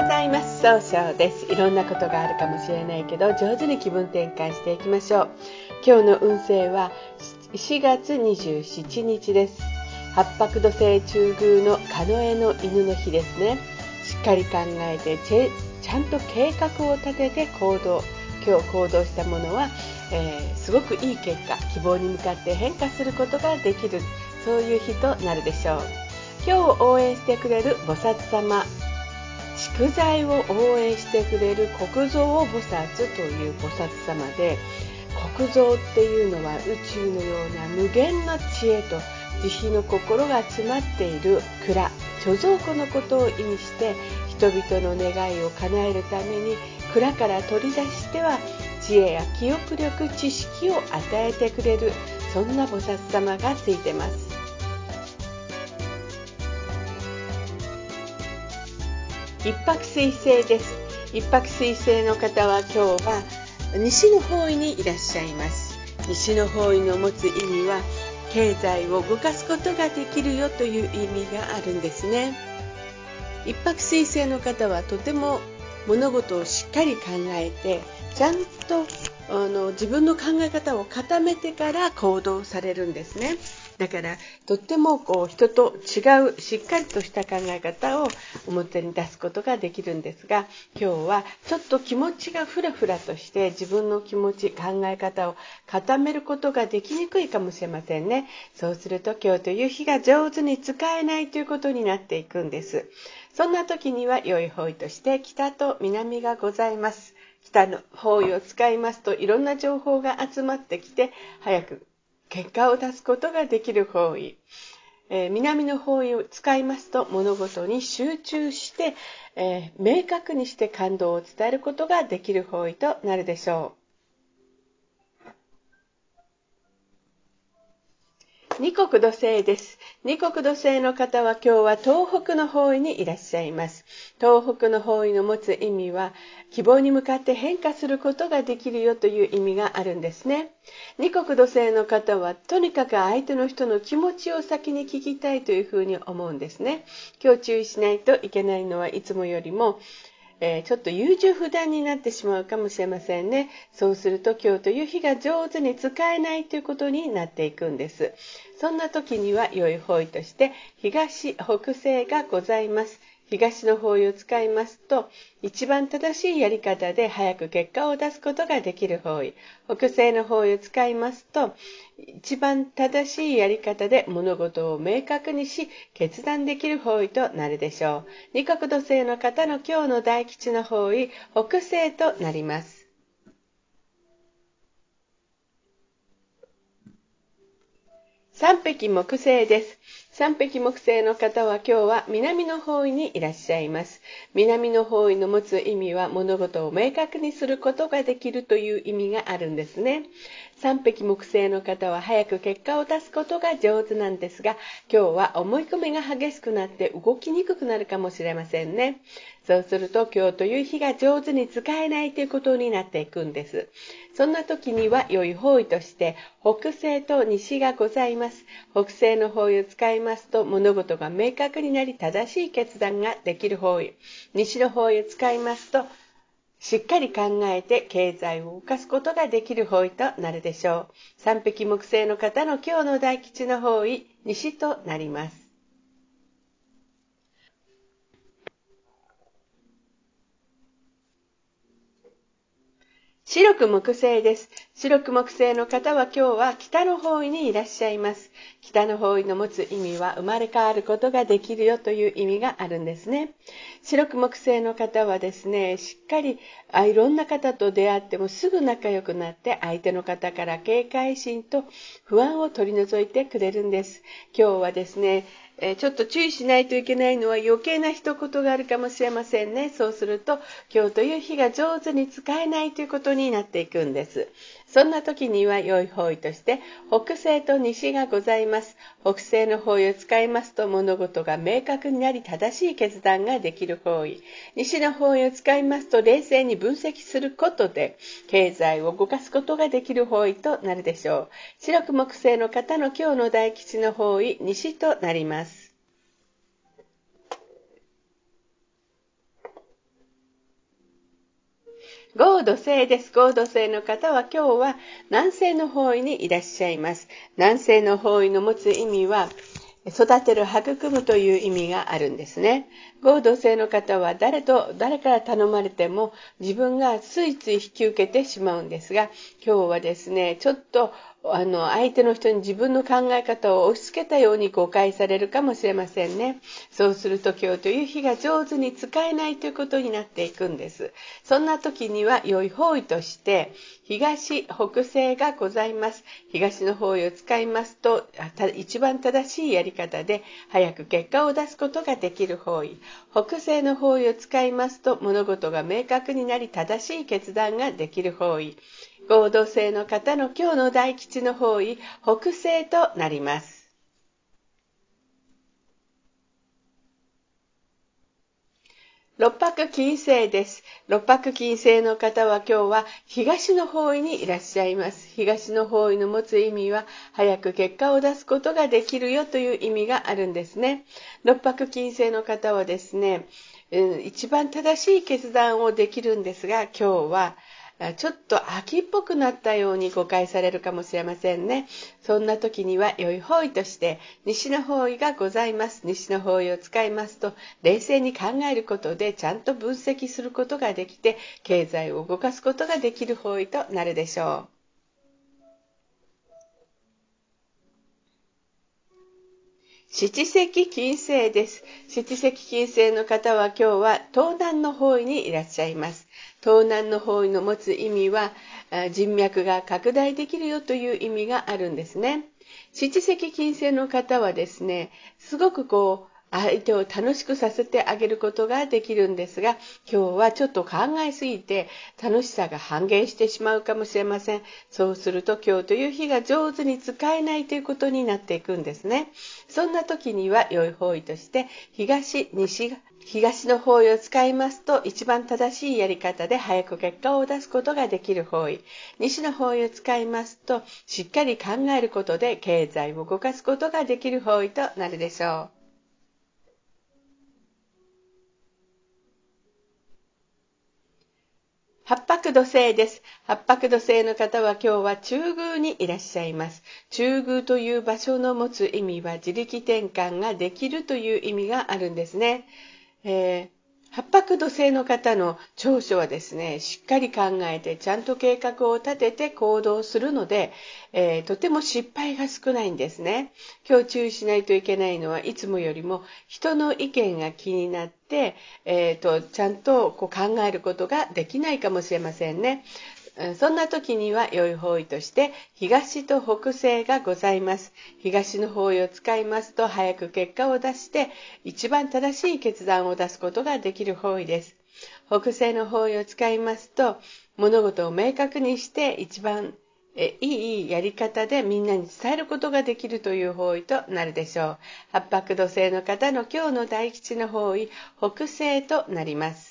ございます。総称です。いろんなことがあるかもしれないけど上手に気分転換していきましょう。今日の運勢は4月27日です。八白土星中宮のカノエの犬の日ですね。しっかり考えてちゃんと計画を立てて行動。今日行動したものは、えー、すごくいい結果希望に向かって変化することができるそういう日となるでしょう。今日応援してくれる菩薩様蓄財を応援してくれる国蔵菩薩という菩薩様で国蔵っていうのは宇宙のような無限の知恵と慈悲の心が詰まっている蔵。貯蔵庫のことを意味して人々の願いを叶えるために蔵から取り出しては知恵や記憶力知識を与えてくれるそんな菩薩様がついてます。一泊水星です。一泊水星の方は今日は西の方位にいらっしゃいます。西の方位の持つ意味は経済を動かすことができるよという意味があるんですね。一泊水星の方はとても物事をしっかり考えてちゃんとあの自分の考え方を固めてから行動されるんですね。だからとってもこう人と違うしっかりとした考え方を表に出すことができるんですが今日はちょっと気持ちがふらふらとして自分の気持ち考え方を固めることができにくいかもしれませんね。そうすると今日という日が上手に使えないということになっていくんです。そんな時には良い方位として北と南がございます。北の方位を使いますといろんな情報が集まってきて早く結果を出すことができる方位、えー、南の方位を使いますと物事に集中して、えー、明確にして感動を伝えることができる方位となるでしょう。二国土星です。二国土星の方は今日は東北の方位にいらっしゃいます。東北の方位の持つ意味は希望に向かって変化することができるよという意味があるんですね。二国土星の方はとにかく相手の人の気持ちを先に聞きたいというふうに思うんですね。今日注意しないといけないのはいつもよりもえー、ちょっと優柔不断になってしまうかもしれませんね。そうすると今日という日が上手に使えないということになっていくんです。そんな時には良い方位として東北西がございます。東の方位を使いますと一番正しいやり方で早く結果を出すことができる方位。北西の方位を使いますと一番正しいやり方で物事を明確にし決断できる方位となるでしょう。二角土星の方の今日の大吉の方位北西となります。三匹木星です。三匹木星の方は今日は南の方位にいらっしゃいます。南の方位の持つ意味は物事を明確にすることができるという意味があるんですね。三匹木星の方は早く結果を出すことが上手なんですが、今日は思い込みが激しくなって動きにくくなるかもしれませんね。そうすると今日という日が上手に使えないということになっていくんです。そんな時には良い方位として北西と西がございます。北西の方位を使いますと物事が明確になり正しい決断ができる方位。西の方位を使いますとしっかり考えて経済を動かすことができる方位となるでしょう。三匹木星の方の今日の大吉の方位、西となります。白く木星です。白く木星の方は今日は北の方位にいらっしゃいます。北の方位の持つ意味は生まれ変わることができるよという意味があるんですね。白く木星の方はですね、しっかりあいろんな方と出会ってもすぐ仲良くなって相手の方から警戒心と不安を取り除いてくれるんです。今日はですね、えちょっと注意しないといけないのは余計な一言があるかもしれませんね。そうすると今日という日が上手に使えないということになっていくんです。そんな時には良い方位として北西と西がございます。北西の方位を使いますと物事が明確になり正しい決断ができる方位。西の方位を使いますと冷静に分析することで経済を動かすことができる方位となるでしょう。白く木星の方の今日の大吉の方位、西となります。合土星です。合土星の方は今日は南西の方位にいらっしゃいます。南西の方位の持つ意味は、育てる育むという意味があるんですね。合同性の方は誰と誰から頼まれても自分がついつい引き受けてしまうんですが今日はですねちょっとあの相手の人に自分の考え方を押し付けたように誤解されるかもしれませんね。そうすると今日という日が上手に使えないということになっていくんです。そんな時には良い方位として東北西がございます。東の方位を使いますと一番正しいやり方で早く結果を出すことができる方位。北西の方位を使いますと物事が明確になり正しい決断ができる方位。合同性の方の今日の大吉の方位北西となります六白金星です。六白金星の方は今日は東の方位にいらっしゃいます。東の方位の持つ意味は早く結果を出すことができるよという意味があるんですね。六白金星の方はですね、うん一番正しい決断をできるんですが今日はちょっと秋っぽくなったように誤解されるかもしれませんね。そんな時には良い方位として西の方位がございます。西の方位を使いますと冷静に考えることでちゃんと分析することができて経済を動かすことができる方位となるでしょう。七石金星です。七石金星の方は今日は東南の方位にいらっしゃいます。東南の方位の持つ意味は人脈が拡大できるよという意味があるんですね。七石金星の方はですね、すごくこう、相手を楽しくさせてあげることができるんですが、今日はちょっと考えすぎて楽しさが半減してしまうかもしれません。そうすると今日という日が上手に使えないということになっていくんですね。そんな時には良い方位として東、西、東の方位を使いますと一番正しいやり方で早く結果を出すことができる方位。西の方位を使いますとしっかり考えることで経済を動かすことができる方位となるでしょう。八白土星です。八白土星の方は今日は中宮にいらっしゃいます。中宮という場所の持つ意味は自力転換ができるという意味があるんですね。えー八白土星の方の長所はですね、しっかり考えてちゃんと計画を立てて行動するので、えー、とても失敗が少ないんですね。今日注意しないといけないのはいつもよりも人の意見が気になって、えーと、ちゃんとこう考えることができないかもしれませんね。そんな時には良い方位として東と北西がございます。東の方位を使いますと早く結果を出して一番正しい決断を出すことができる方位です。北西の方位を使いますと物事を明確にして一番えいいやり方でみんなに伝えることができるという方位となるでしょう。八白土星の方の今日の大吉の方位、北西となります。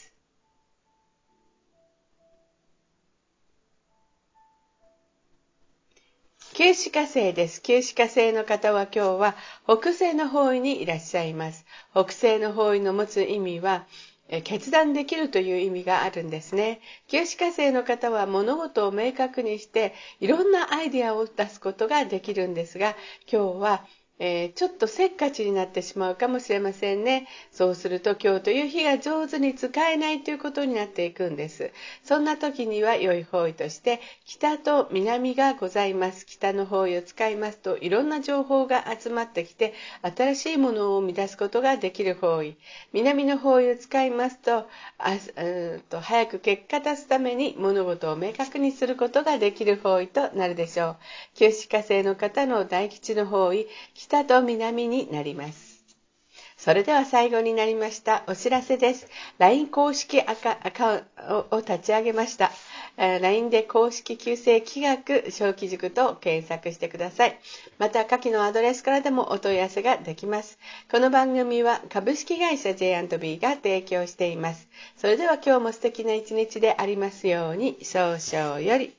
旧歯科生です。旧歯科生の方は今日は北西の方位にいらっしゃいます。北西の方位の持つ意味は、決断できるという意味があるんですね。旧歯科生の方は物事を明確にしていろんなアイデアを出すことができるんですが、今日はえー、ちょっとせっかちになってしまうかもしれませんね。そうすると今日という日が上手に使えないということになっていくんです。そんな時には良い方位として北と南がございます。北の方位を使いますといろんな情報が集まってきて新しいものを生み出すことができる方位。南の方位を使いますとあうんと早く結果出すために物事を明確にすることができる方位となるでしょう。九死火星の方の大吉の方位北と南になります。それでは最後になりましたお知らせです。LINE 公式アカウントを立ち上げました。LINE で公式旧正企画小規塾と検索してください。また下記のアドレスからでもお問い合わせができます。この番組は株式会社 J&B が提供しています。それでは今日も素敵な一日でありますように、少々より。